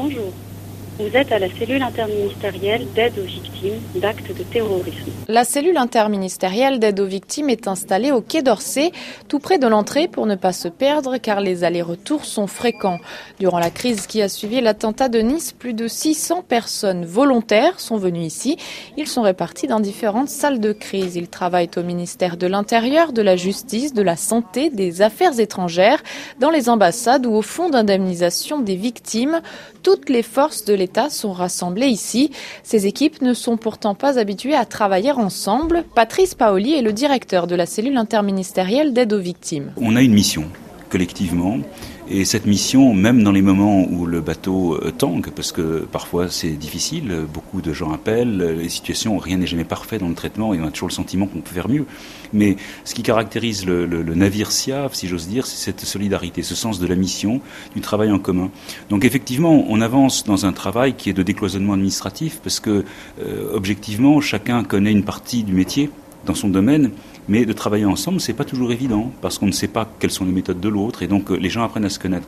Bonjour. Vous êtes à la cellule interministérielle d'aide aux victimes d'actes de terrorisme. La cellule interministérielle d'aide aux victimes est installée au Quai d'Orsay, tout près de l'entrée pour ne pas se perdre car les allers-retours sont fréquents. Durant la crise qui a suivi l'attentat de Nice, plus de 600 personnes volontaires sont venues ici. Ils sont répartis dans différentes salles de crise. Ils travaillent au ministère de l'Intérieur, de la Justice, de la Santé, des Affaires étrangères, dans les ambassades ou au fonds d'indemnisation des victimes. Toutes les forces de l'État sont rassemblées ici. Ces équipes ne sont pourtant pas habituées à travailler ensemble. Patrice Paoli est le directeur de la cellule interministérielle d'aide aux victimes. On a une mission collectivement et cette mission, même dans les moments où le bateau euh, tangue, parce que parfois c'est difficile, beaucoup de gens appellent, les situations, rien n'est jamais parfait dans le traitement et on a toujours le sentiment qu'on peut faire mieux. Mais ce qui caractérise le, navire SIAV, si j'ose dire, c'est cette solidarité, ce sens de la mission, du travail en commun. Donc effectivement, on avance dans un travail qui est de décloisonnement administratif, parce que euh, objectivement, chacun connaît une partie du métier dans son domaine mais de travailler ensemble, c'est pas toujours évident, parce qu'on ne sait pas quelles sont les méthodes de l'autre, et donc euh, les gens apprennent à se connaître.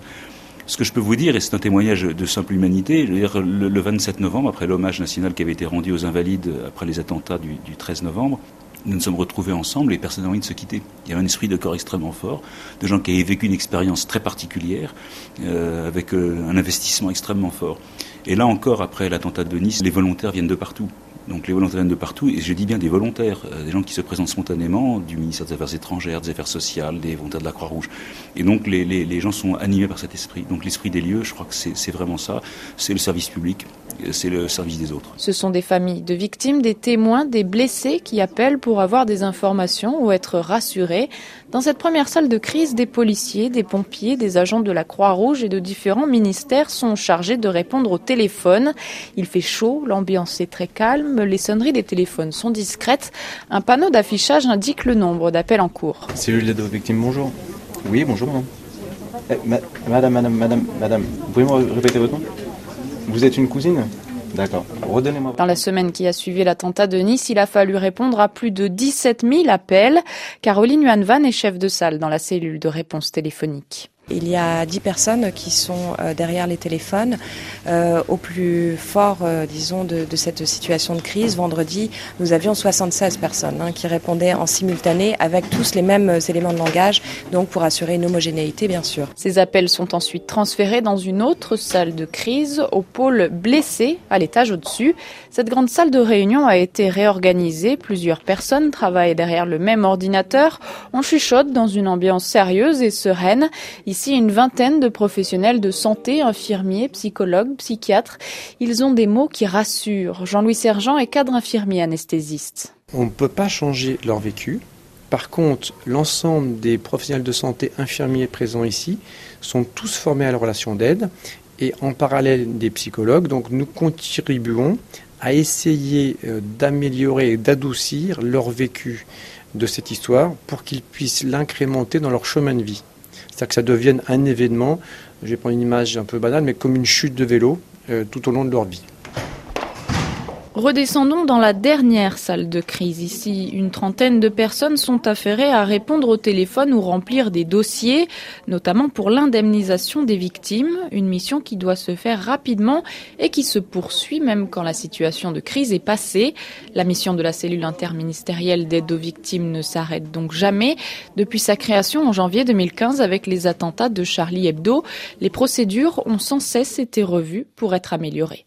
Ce que je peux vous dire, et c'est un témoignage de simple humanité, dire, le, 27 novembre, après l'hommage national qui avait été rendu aux invalides après les attentats du, 13 novembre, nous nous sommes retrouvés ensemble et personne n'a envie de se quitter. Il y avait un esprit de corps extrêmement fort, de gens qui avaient vécu une expérience très particulière, euh, avec euh, un investissement extrêmement fort. Et là encore, après l'attentat de Nice, les volontaires viennent de partout. Donc les volontaires viennent de partout, et je dis bien des volontaires, euh, des gens qui se présentent spontanément, du ministère des Affaires étrangères, des Affaires sociales, des volontaires de la Croix-Rouge. Et donc les, les, les, gens sont animés par cet esprit. Donc l'esprit des lieux, je crois que c'est vraiment ça, c'est le service public, c'est le service des autres. Ce sont des familles de victimes, des témoins, des blessés qui appellent pour avoir des informations ou être rassurés. Dans cette première salle de crise, des policiers, des pompiers, des agents de la Croix-Rouge et de différents ministères sont chargés de répondre au téléphone. Il fait chaud, l'ambiance est très calme, les sonneries des téléphones sont discrètes. Un panneau d'affichage indique le nombre d'appels en cours. Cellule d'aide aux victimes, bonjour. Oui, bonjour madame. Eh, madame, madame, madame, madame, vous pouvez me répéter votre nom? Vous êtes une cousine D'accord. Redonnez-moi. Dans la semaine qui a suivi l'attentat de Nice, il a fallu répondre à plus de 17 000 appels. Caroline Van est chef de salle dans la cellule de réponse téléphonique. Il y a 10 personnes qui sont euh, derrière les téléphones. Euh, au plus fort, euh, disons, de, cette situation de crise, vendredi, nous avions 76 personnes hein, qui répondaient en simultané avec tous les mêmes éléments de langage, donc pour assurer une homogénéité, bien sûr. Ces appels sont ensuite transférés dans une autre salle de crise, au pôle blessé, à l'étage au-dessus. Cette grande salle de réunion a été réorganisée. Plusieurs personnes travaillent derrière le même ordinateur. On chuchote dans une ambiance sérieuse et sereine. Ici, une vingtaine de professionnels de santé, infirmiers, psychologues, psychiatres. Ils ont des mots qui rassurent. Jean-Louis Sergent est cadre infirmier anesthésiste. On ne peut pas changer leur vécu. Par contre, l'ensemble des professionnels de santé infirmiers présents ici sont tous formés à la relation d'aide et en parallèle des psychologues. Donc nous contribuons à essayer euh, d'améliorer et d'adoucir leur vécu de cette histoire pour qu'ils puissent l'incrémenter dans leur chemin de vie. Que ça devienne un événement, je vais prendre une image un peu banale, mais comme une chute de vélo euh, tout au long de leur vie. Redescendons dans la dernière salle de crise. Ici, une trentaine de personnes sont affairées à répondre au téléphone ou remplir des dossiers, notamment pour l'indemnisation des victimes, une mission qui doit se faire rapidement et qui se poursuit même quand la situation de crise est passée. La mission de la cellule interministérielle d'aide aux victimes ne s'arrête donc jamais. Depuis sa création en janvier 2015 avec les attentats de Charlie Hebdo, les procédures ont sans cesse été revues pour être améliorées.